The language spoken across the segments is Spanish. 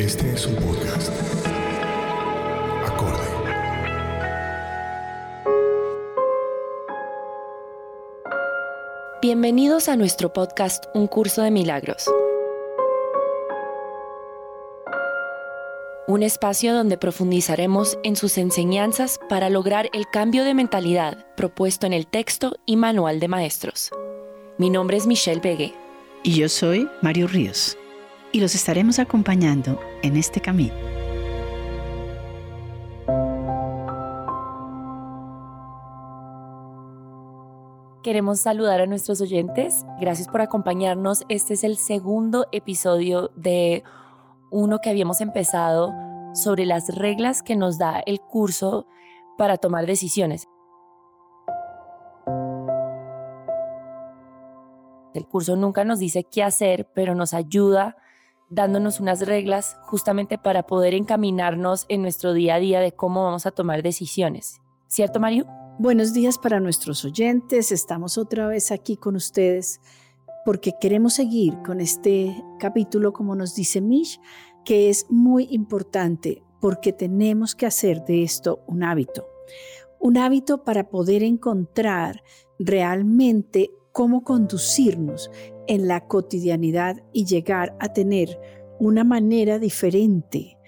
Este es un podcast. Acorde. Bienvenidos a nuestro podcast Un Curso de Milagros. Un espacio donde profundizaremos en sus enseñanzas para lograr el cambio de mentalidad propuesto en el texto y manual de maestros. Mi nombre es Michelle Begue. Y yo soy Mario Ríos. Y los estaremos acompañando en este camino. Queremos saludar a nuestros oyentes. Gracias por acompañarnos. Este es el segundo episodio de uno que habíamos empezado sobre las reglas que nos da el curso para tomar decisiones. El curso nunca nos dice qué hacer, pero nos ayuda dándonos unas reglas justamente para poder encaminarnos en nuestro día a día de cómo vamos a tomar decisiones. ¿Cierto, Mario? Buenos días para nuestros oyentes. Estamos otra vez aquí con ustedes porque queremos seguir con este capítulo, como nos dice Mish, que es muy importante porque tenemos que hacer de esto un hábito. Un hábito para poder encontrar realmente cómo conducirnos en la cotidianidad y llegar a tener una manera diferente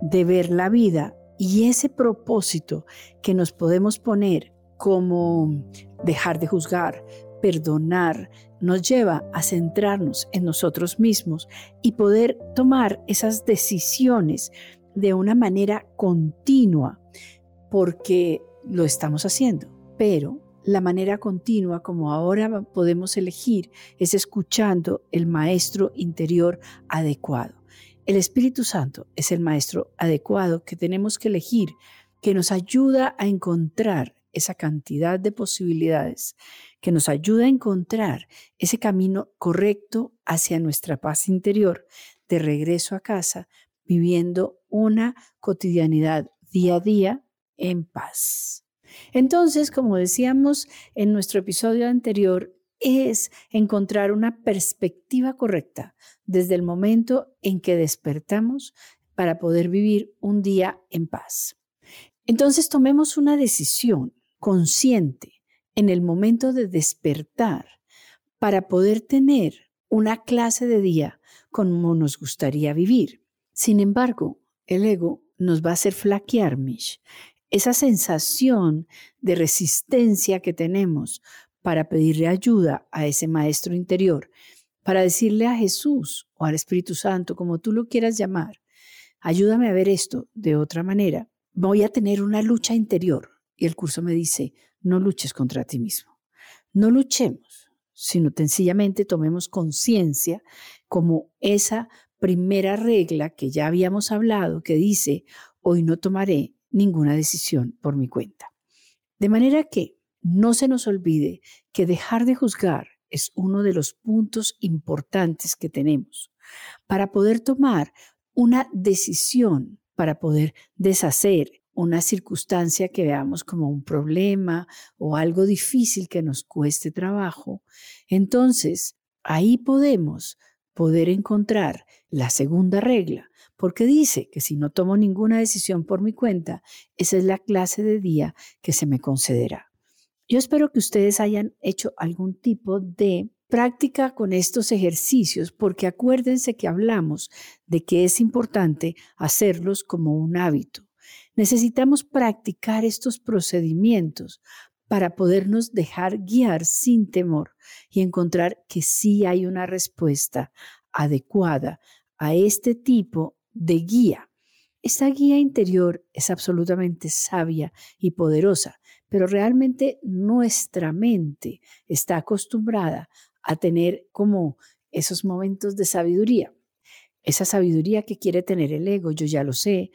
de ver la vida y ese propósito que nos podemos poner como dejar de juzgar, perdonar, nos lleva a centrarnos en nosotros mismos y poder tomar esas decisiones de una manera continua, porque lo estamos haciendo, pero la manera continua como ahora podemos elegir es escuchando el maestro interior adecuado. El Espíritu Santo es el maestro adecuado que tenemos que elegir, que nos ayuda a encontrar esa cantidad de posibilidades que nos ayuda a encontrar ese camino correcto hacia nuestra paz interior de regreso a casa, viviendo una cotidianidad día a día en paz. Entonces, como decíamos en nuestro episodio anterior, es encontrar una perspectiva correcta desde el momento en que despertamos para poder vivir un día en paz. Entonces tomemos una decisión consciente en el momento de despertar para poder tener una clase de día como nos gustaría vivir. Sin embargo, el ego nos va a hacer flaquear, Mish. Esa sensación de resistencia que tenemos para pedirle ayuda a ese maestro interior, para decirle a Jesús o al Espíritu Santo, como tú lo quieras llamar, ayúdame a ver esto de otra manera. Voy a tener una lucha interior y el curso me dice, no luches contra ti mismo. No luchemos, sino sencillamente tomemos conciencia como esa primera regla que ya habíamos hablado, que dice, hoy no tomaré ninguna decisión por mi cuenta. De manera que no se nos olvide que dejar de juzgar es uno de los puntos importantes que tenemos para poder tomar una decisión, para poder deshacer una circunstancia que veamos como un problema o algo difícil que nos cueste trabajo, entonces ahí podemos poder encontrar la segunda regla, porque dice que si no tomo ninguna decisión por mi cuenta, esa es la clase de día que se me concederá. Yo espero que ustedes hayan hecho algún tipo de práctica con estos ejercicios, porque acuérdense que hablamos de que es importante hacerlos como un hábito. Necesitamos practicar estos procedimientos para podernos dejar guiar sin temor y encontrar que sí hay una respuesta adecuada a este tipo de guía. Esta guía interior es absolutamente sabia y poderosa, pero realmente nuestra mente está acostumbrada a tener como esos momentos de sabiduría. Esa sabiduría que quiere tener el ego, yo ya lo sé,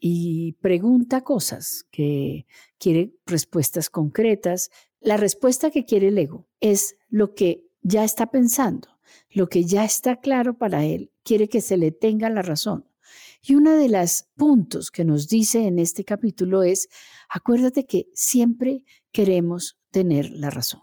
y pregunta cosas, que quiere respuestas concretas. La respuesta que quiere el ego es lo que ya está pensando, lo que ya está claro para él, quiere que se le tenga la razón. Y uno de los puntos que nos dice en este capítulo es, acuérdate que siempre queremos tener la razón.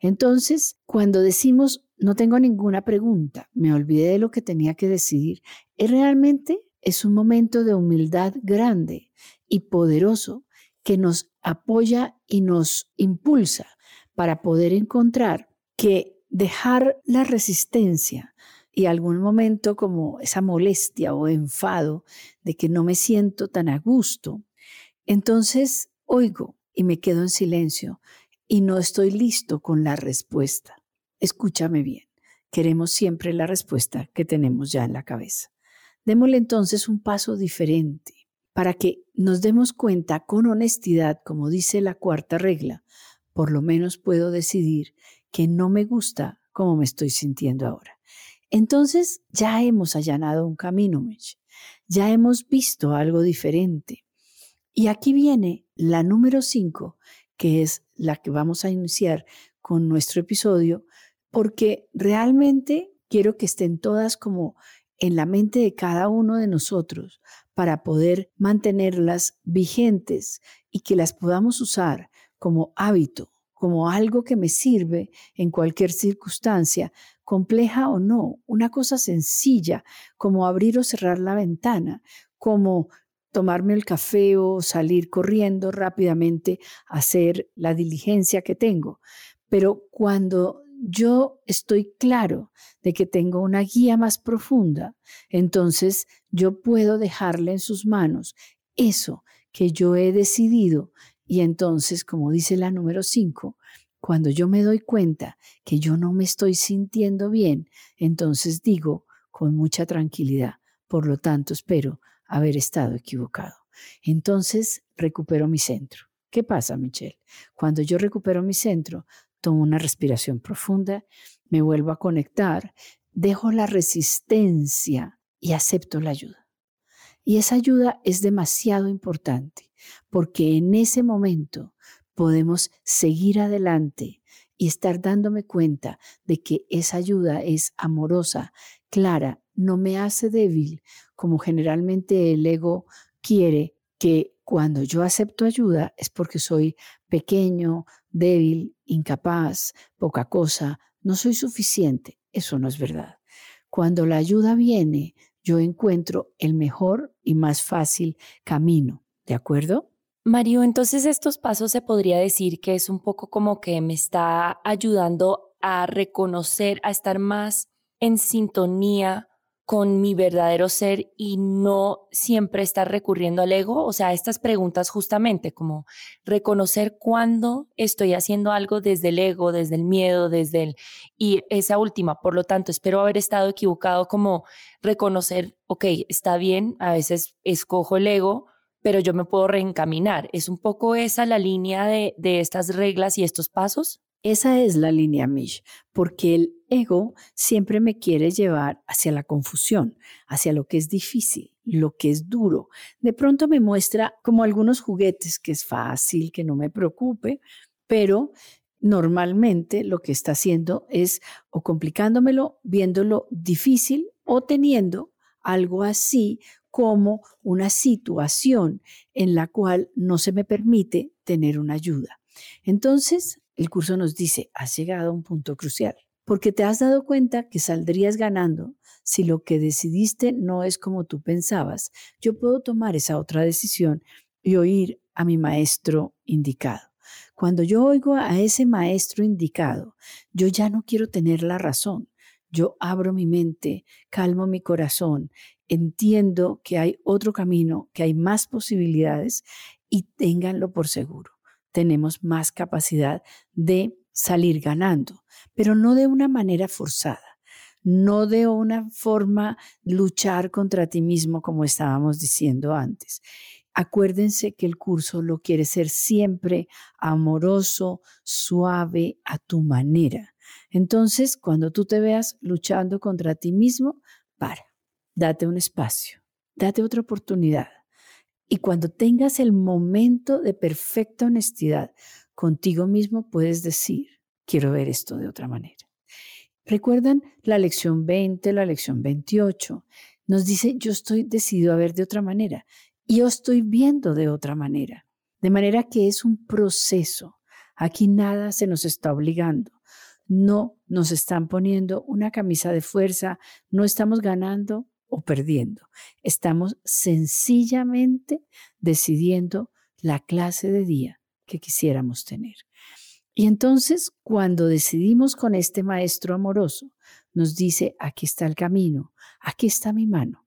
Entonces, cuando decimos, no tengo ninguna pregunta, me olvidé de lo que tenía que decidir, es realmente es un momento de humildad grande y poderoso que nos apoya y nos impulsa para poder encontrar que dejar la resistencia y algún momento como esa molestia o enfado de que no me siento tan a gusto, entonces oigo y me quedo en silencio y no estoy listo con la respuesta. Escúchame bien, queremos siempre la respuesta que tenemos ya en la cabeza. Démosle entonces un paso diferente para que nos demos cuenta con honestidad, como dice la cuarta regla, por lo menos puedo decidir que no me gusta como me estoy sintiendo ahora. Entonces ya hemos allanado un camino, Mitch. ya hemos visto algo diferente. Y aquí viene la número cinco, que es la que vamos a iniciar con nuestro episodio, porque realmente quiero que estén todas como en la mente de cada uno de nosotros para poder mantenerlas vigentes y que las podamos usar como hábito, como algo que me sirve en cualquier circunstancia, compleja o no, una cosa sencilla como abrir o cerrar la ventana, como tomarme el café o salir corriendo rápidamente a hacer la diligencia que tengo. Pero cuando yo estoy claro de que tengo una guía más profunda, entonces yo puedo dejarle en sus manos eso que yo he decidido y entonces, como dice la número 5, cuando yo me doy cuenta que yo no me estoy sintiendo bien, entonces digo con mucha tranquilidad, por lo tanto espero haber estado equivocado. Entonces recupero mi centro. ¿Qué pasa, Michelle? Cuando yo recupero mi centro, tomo una respiración profunda, me vuelvo a conectar, dejo la resistencia y acepto la ayuda. Y esa ayuda es demasiado importante porque en ese momento podemos seguir adelante y estar dándome cuenta de que esa ayuda es amorosa, clara, no me hace débil como generalmente el ego quiere que cuando yo acepto ayuda es porque soy pequeño, débil, incapaz, poca cosa, no soy suficiente. Eso no es verdad. Cuando la ayuda viene, yo encuentro el mejor y más fácil camino. ¿De acuerdo? Mario, entonces estos pasos se podría decir que es un poco como que me está ayudando a reconocer, a estar más en sintonía con mi verdadero ser y no siempre estar recurriendo al ego? O sea, estas preguntas justamente como reconocer cuándo estoy haciendo algo desde el ego, desde el miedo, desde el... Y esa última, por lo tanto, espero haber estado equivocado como reconocer, ok, está bien, a veces escojo el ego, pero yo me puedo reencaminar. ¿Es un poco esa la línea de, de estas reglas y estos pasos? Esa es la línea Mish, porque el ego siempre me quiere llevar hacia la confusión, hacia lo que es difícil, lo que es duro. De pronto me muestra como algunos juguetes que es fácil, que no me preocupe, pero normalmente lo que está haciendo es o complicándomelo, viéndolo difícil o teniendo algo así como una situación en la cual no se me permite tener una ayuda. Entonces, el curso nos dice, has llegado a un punto crucial, porque te has dado cuenta que saldrías ganando si lo que decidiste no es como tú pensabas. Yo puedo tomar esa otra decisión y oír a mi maestro indicado. Cuando yo oigo a ese maestro indicado, yo ya no quiero tener la razón. Yo abro mi mente, calmo mi corazón, entiendo que hay otro camino, que hay más posibilidades y ténganlo por seguro tenemos más capacidad de salir ganando, pero no de una manera forzada, no de una forma luchar contra ti mismo como estábamos diciendo antes. Acuérdense que el curso lo quiere ser siempre amoroso, suave, a tu manera. Entonces, cuando tú te veas luchando contra ti mismo, para, date un espacio, date otra oportunidad. Y cuando tengas el momento de perfecta honestidad contigo mismo, puedes decir, quiero ver esto de otra manera. ¿Recuerdan la lección 20, la lección 28? Nos dice, yo estoy decidido a ver de otra manera. Y yo estoy viendo de otra manera. De manera que es un proceso. Aquí nada se nos está obligando. No nos están poniendo una camisa de fuerza. No estamos ganando o perdiendo. Estamos sencillamente decidiendo la clase de día que quisiéramos tener. Y entonces, cuando decidimos con este maestro amoroso, nos dice, aquí está el camino, aquí está mi mano,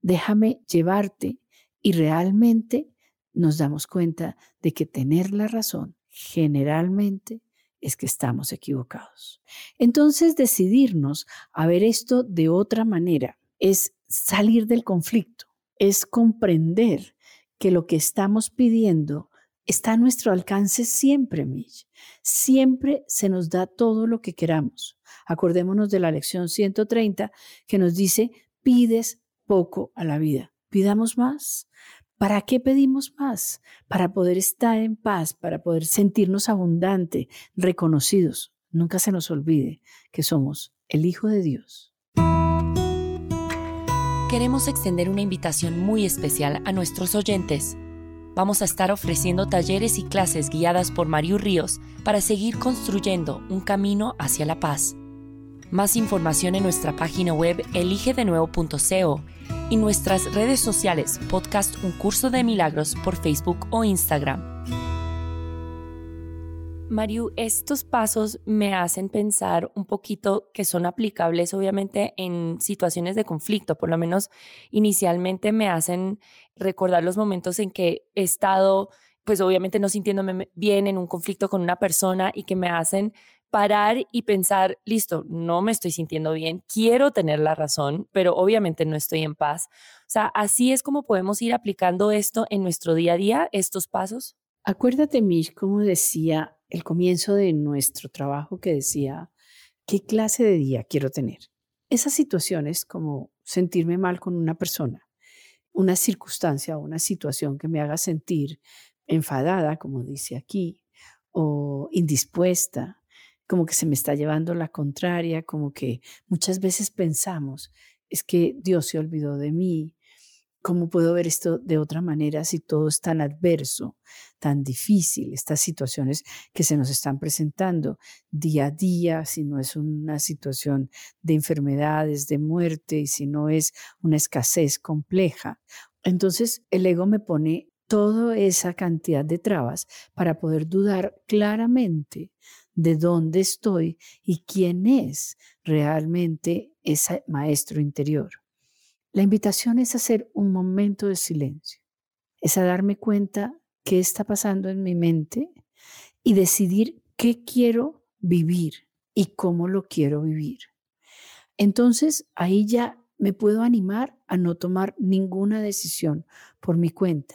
déjame llevarte y realmente nos damos cuenta de que tener la razón generalmente es que estamos equivocados. Entonces, decidirnos a ver esto de otra manera es salir del conflicto, es comprender que lo que estamos pidiendo está a nuestro alcance siempre, Mitch. Siempre se nos da todo lo que queramos. Acordémonos de la lección 130 que nos dice, pides poco a la vida, pidamos más. ¿Para qué pedimos más? Para poder estar en paz, para poder sentirnos abundante, reconocidos. Nunca se nos olvide que somos el Hijo de Dios. Queremos extender una invitación muy especial a nuestros oyentes vamos a estar ofreciendo talleres y clases guiadas por Mariu Ríos para seguir construyendo un camino hacia la paz. Más información en nuestra página web eligedenuevo.co y nuestras redes sociales podcast Un Curso de Milagros por Facebook o Instagram. Mariu, estos pasos me hacen pensar un poquito que son aplicables obviamente en situaciones de conflicto, por lo menos inicialmente me hacen recordar los momentos en que he estado, pues obviamente no sintiéndome bien en un conflicto con una persona y que me hacen parar y pensar, listo, no me estoy sintiendo bien, quiero tener la razón, pero obviamente no estoy en paz. O sea, así es como podemos ir aplicando esto en nuestro día a día, estos pasos. Acuérdate, Mish, como decía el comienzo de nuestro trabajo que decía, ¿qué clase de día quiero tener? Esas situaciones como sentirme mal con una persona, una circunstancia o una situación que me haga sentir enfadada, como dice aquí, o indispuesta, como que se me está llevando la contraria, como que muchas veces pensamos, es que Dios se olvidó de mí, ¿Cómo puedo ver esto de otra manera si todo es tan adverso, tan difícil, estas situaciones que se nos están presentando día a día, si no es una situación de enfermedades, de muerte, y si no es una escasez compleja? Entonces el ego me pone toda esa cantidad de trabas para poder dudar claramente de dónde estoy y quién es realmente ese maestro interior. La invitación es hacer un momento de silencio, es a darme cuenta qué está pasando en mi mente y decidir qué quiero vivir y cómo lo quiero vivir. Entonces ahí ya me puedo animar a no tomar ninguna decisión por mi cuenta.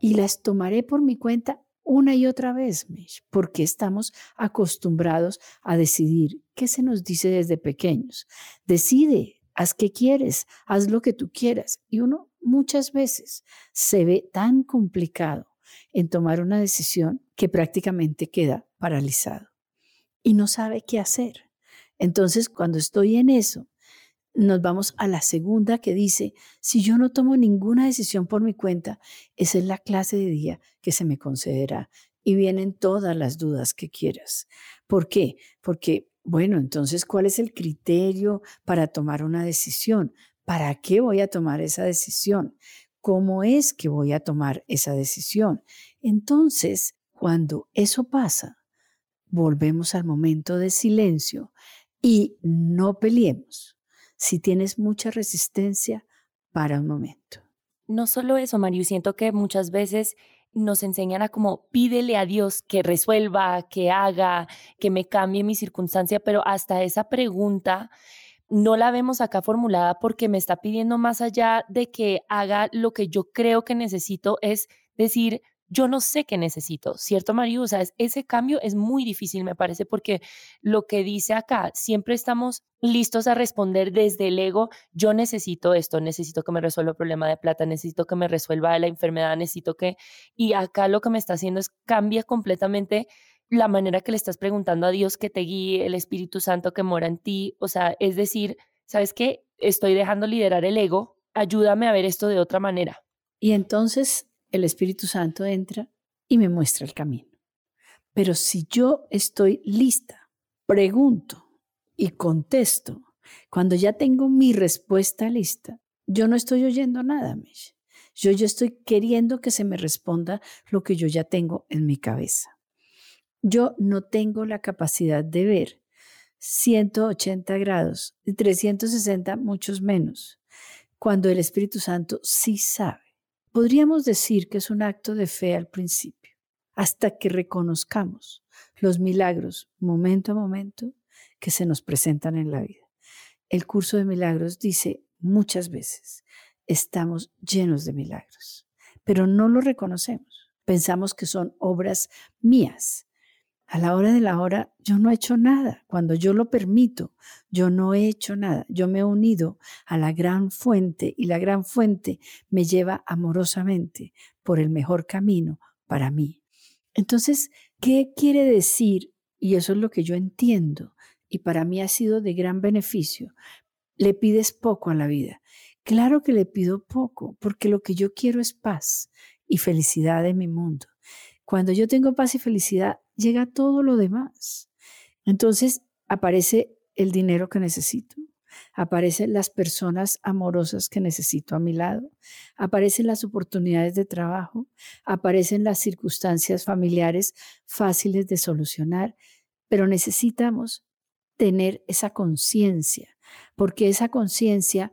Y las tomaré por mi cuenta una y otra vez, Mish, porque estamos acostumbrados a decidir qué se nos dice desde pequeños. Decide, haz que quieres, haz lo que tú quieras. Y uno muchas veces se ve tan complicado en tomar una decisión que prácticamente queda paralizado y no sabe qué hacer. Entonces, cuando estoy en eso, nos vamos a la segunda que dice, si yo no tomo ninguna decisión por mi cuenta, esa es la clase de día que se me concederá. Y vienen todas las dudas que quieras. ¿Por qué? Porque bueno, entonces, ¿cuál es el criterio para tomar una decisión? ¿Para qué voy a tomar esa decisión? ¿Cómo es que voy a tomar esa decisión? Entonces, cuando eso pasa, volvemos al momento de silencio y no peleemos. Si tienes mucha resistencia, para un momento. No solo eso, Mario, siento que muchas veces nos enseñan a como pídele a Dios que resuelva, que haga, que me cambie mi circunstancia, pero hasta esa pregunta no la vemos acá formulada porque me está pidiendo más allá de que haga lo que yo creo que necesito, es decir, yo no sé qué necesito, ¿cierto, Mario? O sea, ese cambio es muy difícil, me parece, porque lo que dice acá, siempre estamos listos a responder desde el ego, yo necesito esto, necesito que me resuelva el problema de plata, necesito que me resuelva la enfermedad, necesito que... Y acá lo que me está haciendo es cambia completamente la manera que le estás preguntando a Dios que te guíe, el Espíritu Santo que mora en ti, o sea, es decir, ¿sabes qué? Estoy dejando liderar el ego, ayúdame a ver esto de otra manera. Y entonces el Espíritu Santo entra y me muestra el camino. Pero si yo estoy lista, pregunto y contesto, cuando ya tengo mi respuesta lista, yo no estoy oyendo nada, Mish. Yo, yo estoy queriendo que se me responda lo que yo ya tengo en mi cabeza. Yo no tengo la capacidad de ver 180 grados y 360 muchos menos, cuando el Espíritu Santo sí sabe. Podríamos decir que es un acto de fe al principio, hasta que reconozcamos los milagros momento a momento que se nos presentan en la vida. El curso de milagros dice muchas veces, estamos llenos de milagros, pero no lo reconocemos. Pensamos que son obras mías, a la hora de la hora yo no he hecho nada. Cuando yo lo permito, yo no he hecho nada. Yo me he unido a la gran fuente y la gran fuente me lleva amorosamente por el mejor camino para mí. Entonces, ¿qué quiere decir? Y eso es lo que yo entiendo y para mí ha sido de gran beneficio. Le pides poco a la vida. Claro que le pido poco, porque lo que yo quiero es paz y felicidad en mi mundo. Cuando yo tengo paz y felicidad, llega todo lo demás. Entonces aparece el dinero que necesito, aparecen las personas amorosas que necesito a mi lado, aparecen las oportunidades de trabajo, aparecen las circunstancias familiares fáciles de solucionar, pero necesitamos tener esa conciencia, porque esa conciencia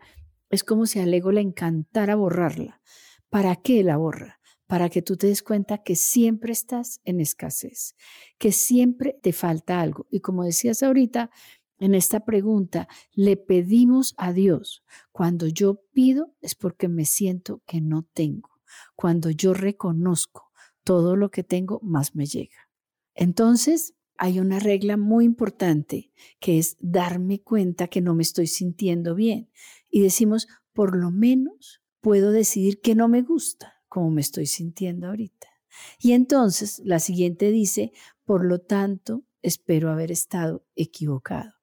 es como si al ego le encantara borrarla. ¿Para qué la borra? Para que tú te des cuenta que siempre estás en escasez, que siempre te falta algo. Y como decías ahorita, en esta pregunta, le pedimos a Dios, cuando yo pido es porque me siento que no tengo. Cuando yo reconozco todo lo que tengo, más me llega. Entonces, hay una regla muy importante que es darme cuenta que no me estoy sintiendo bien. Y decimos, por lo menos puedo decidir que no me gusta como me estoy sintiendo ahorita. Y entonces la siguiente dice, por lo tanto, espero haber estado equivocado.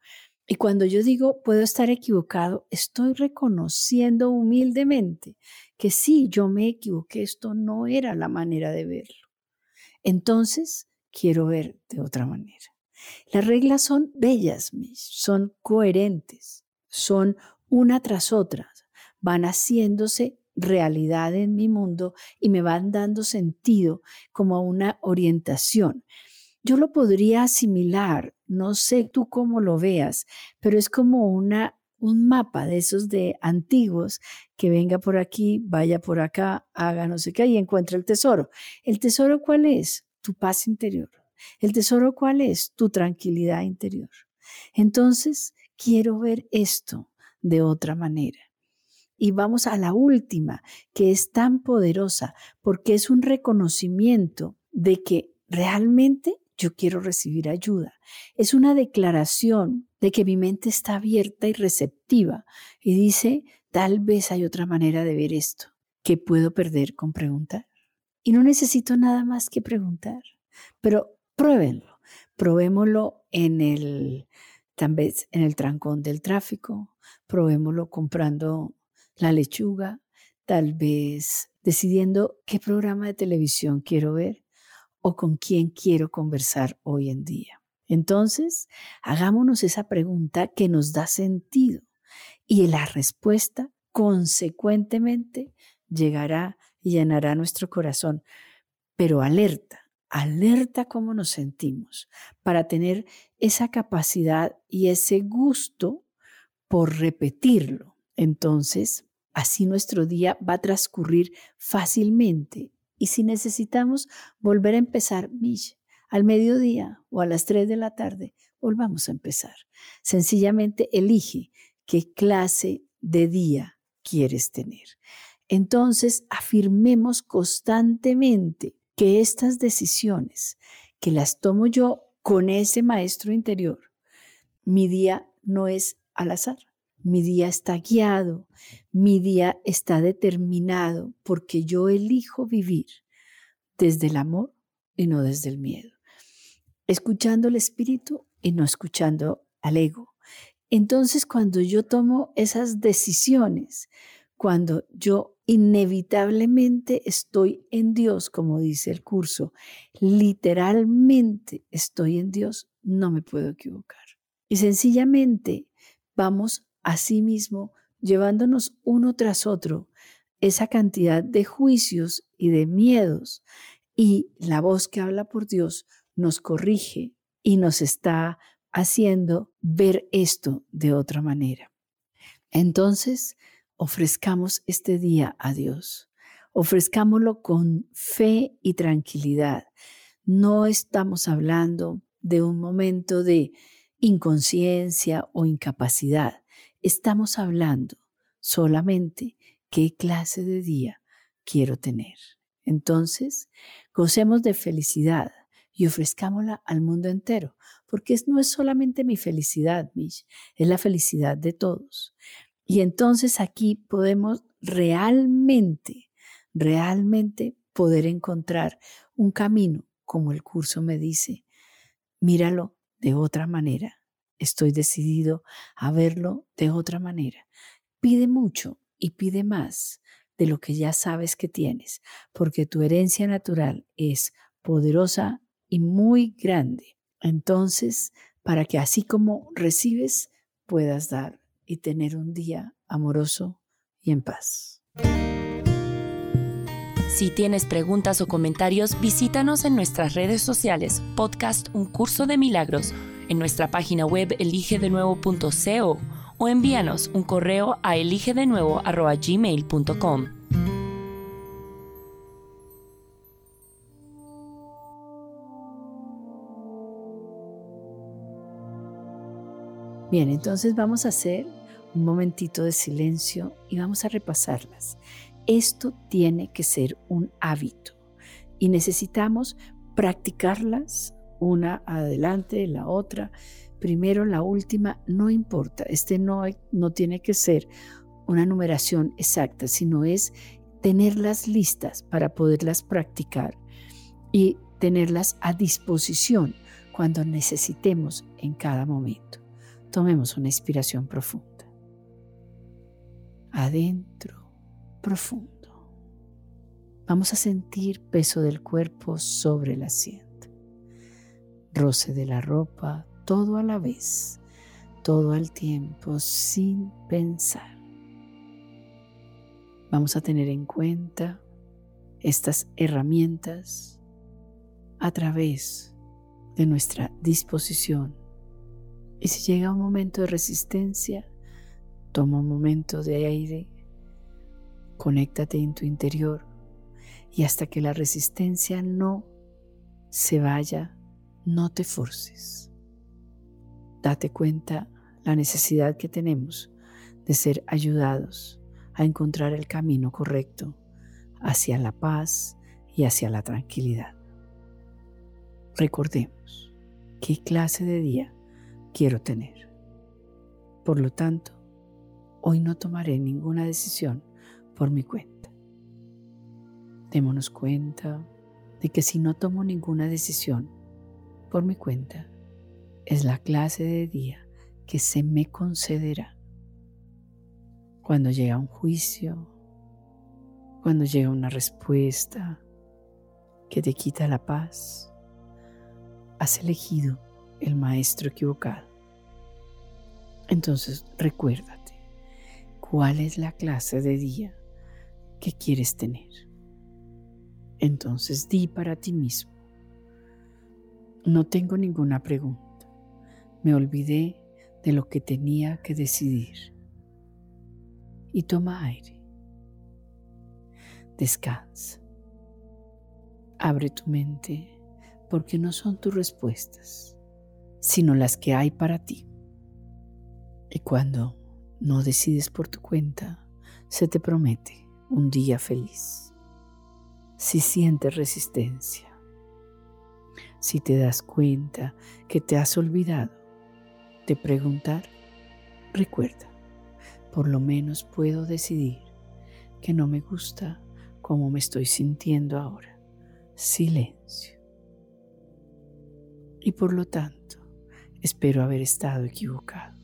Y cuando yo digo puedo estar equivocado, estoy reconociendo humildemente que sí, yo me equivoqué, esto no era la manera de verlo. Entonces, quiero ver de otra manera. Las reglas son bellas, son coherentes, son una tras otra, van haciéndose realidad en mi mundo y me van dando sentido como una orientación. Yo lo podría asimilar, no sé tú cómo lo veas, pero es como una un mapa de esos de antiguos que venga por aquí, vaya por acá, haga no sé qué y encuentra el tesoro. ¿El tesoro cuál es? Tu paz interior. ¿El tesoro cuál es? Tu tranquilidad interior. Entonces, quiero ver esto de otra manera. Y vamos a la última, que es tan poderosa porque es un reconocimiento de que realmente yo quiero recibir ayuda. Es una declaración de que mi mente está abierta y receptiva y dice, tal vez hay otra manera de ver esto que puedo perder con preguntar. Y no necesito nada más que preguntar, pero pruébenlo. Probémoslo en el, tal vez en el trancón del tráfico, probémoslo comprando la lechuga, tal vez decidiendo qué programa de televisión quiero ver o con quién quiero conversar hoy en día. Entonces, hagámonos esa pregunta que nos da sentido y la respuesta consecuentemente llegará y llenará nuestro corazón. Pero alerta, alerta cómo nos sentimos para tener esa capacidad y ese gusto por repetirlo entonces, así nuestro día va a transcurrir fácilmente. Y si necesitamos volver a empezar, Mish, al mediodía o a las 3 de la tarde, volvamos a empezar. Sencillamente elige qué clase de día quieres tener. Entonces, afirmemos constantemente que estas decisiones, que las tomo yo con ese maestro interior, mi día no es al azar. Mi día está guiado, mi día está determinado porque yo elijo vivir desde el amor y no desde el miedo, escuchando el espíritu y no escuchando al ego. Entonces, cuando yo tomo esas decisiones, cuando yo inevitablemente estoy en Dios, como dice el curso, literalmente estoy en Dios, no me puedo equivocar. Y sencillamente vamos a sí mismo llevándonos uno tras otro esa cantidad de juicios y de miedos. Y la voz que habla por Dios nos corrige y nos está haciendo ver esto de otra manera. Entonces, ofrezcamos este día a Dios. Ofrezcámoslo con fe y tranquilidad. No estamos hablando de un momento de inconsciencia o incapacidad. Estamos hablando solamente qué clase de día quiero tener. Entonces, gocemos de felicidad y ofrezcámosla al mundo entero, porque no es solamente mi felicidad, Mish, es la felicidad de todos. Y entonces aquí podemos realmente, realmente poder encontrar un camino, como el curso me dice, míralo de otra manera. Estoy decidido a verlo de otra manera. Pide mucho y pide más de lo que ya sabes que tienes, porque tu herencia natural es poderosa y muy grande. Entonces, para que así como recibes, puedas dar y tener un día amoroso y en paz. Si tienes preguntas o comentarios, visítanos en nuestras redes sociales, podcast Un Curso de Milagros, en nuestra página web eligedenuevo.co o envíanos un correo a eligedenuevo.gmail.com. Bien, entonces vamos a hacer un momentito de silencio y vamos a repasarlas. Esto tiene que ser un hábito y necesitamos practicarlas una adelante, la otra, primero la última, no importa. Este no, no tiene que ser una numeración exacta, sino es tenerlas listas para poderlas practicar y tenerlas a disposición cuando necesitemos en cada momento. Tomemos una inspiración profunda. Adentro profundo. Vamos a sentir peso del cuerpo sobre el asiento. Roce de la ropa, todo a la vez, todo al tiempo, sin pensar. Vamos a tener en cuenta estas herramientas a través de nuestra disposición. Y si llega un momento de resistencia, toma un momento de aire Conéctate en tu interior y hasta que la resistencia no se vaya, no te forces. Date cuenta la necesidad que tenemos de ser ayudados a encontrar el camino correcto hacia la paz y hacia la tranquilidad. Recordemos qué clase de día quiero tener. Por lo tanto, hoy no tomaré ninguna decisión por mi cuenta. Démonos cuenta de que si no tomo ninguna decisión por mi cuenta, es la clase de día que se me concederá. Cuando llega un juicio, cuando llega una respuesta que te quita la paz, has elegido el maestro equivocado. Entonces recuérdate cuál es la clase de día que quieres tener. Entonces di para ti mismo, no tengo ninguna pregunta, me olvidé de lo que tenía que decidir. Y toma aire. Descansa. Abre tu mente porque no son tus respuestas, sino las que hay para ti. Y cuando no decides por tu cuenta, se te promete un día feliz. Si sientes resistencia, si te das cuenta que te has olvidado de preguntar, recuerda, por lo menos puedo decidir que no me gusta cómo me estoy sintiendo ahora. Silencio. Y por lo tanto, espero haber estado equivocado.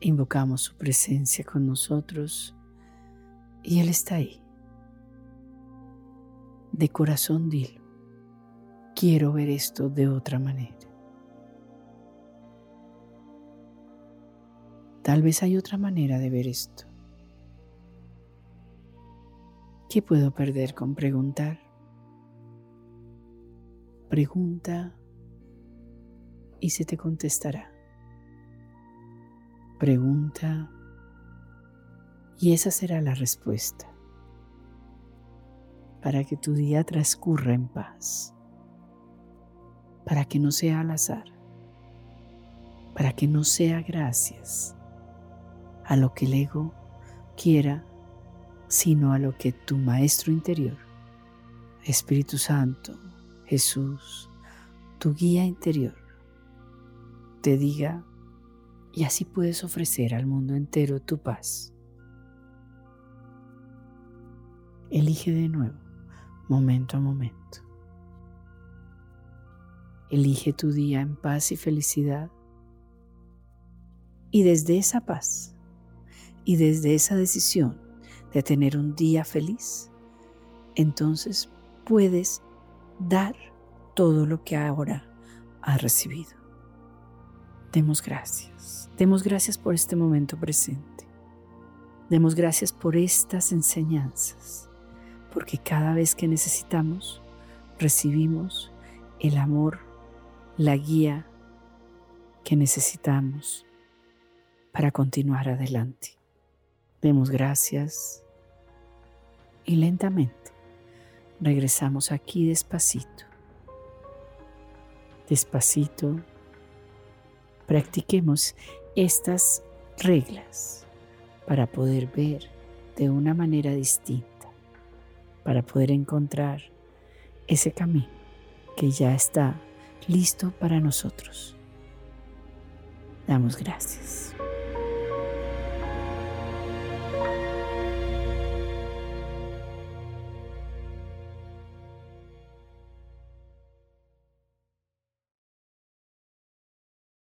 Invocamos su presencia con nosotros y Él está ahí. De corazón dilo, quiero ver esto de otra manera. Tal vez hay otra manera de ver esto. ¿Qué puedo perder con preguntar? Pregunta y se te contestará. Pregunta y esa será la respuesta para que tu día transcurra en paz, para que no sea al azar, para que no sea gracias a lo que el ego quiera, sino a lo que tu Maestro interior, Espíritu Santo, Jesús, tu guía interior, te diga y así puedes ofrecer al mundo entero tu paz. Elige de nuevo, momento a momento. Elige tu día en paz y felicidad. Y desde esa paz y desde esa decisión de tener un día feliz, entonces puedes dar todo lo que ahora has recibido. Demos gracias. Demos gracias por este momento presente. Demos gracias por estas enseñanzas, porque cada vez que necesitamos, recibimos el amor, la guía que necesitamos para continuar adelante. Demos gracias y lentamente regresamos aquí despacito. Despacito practiquemos estas reglas para poder ver de una manera distinta, para poder encontrar ese camino que ya está listo para nosotros. Damos gracias.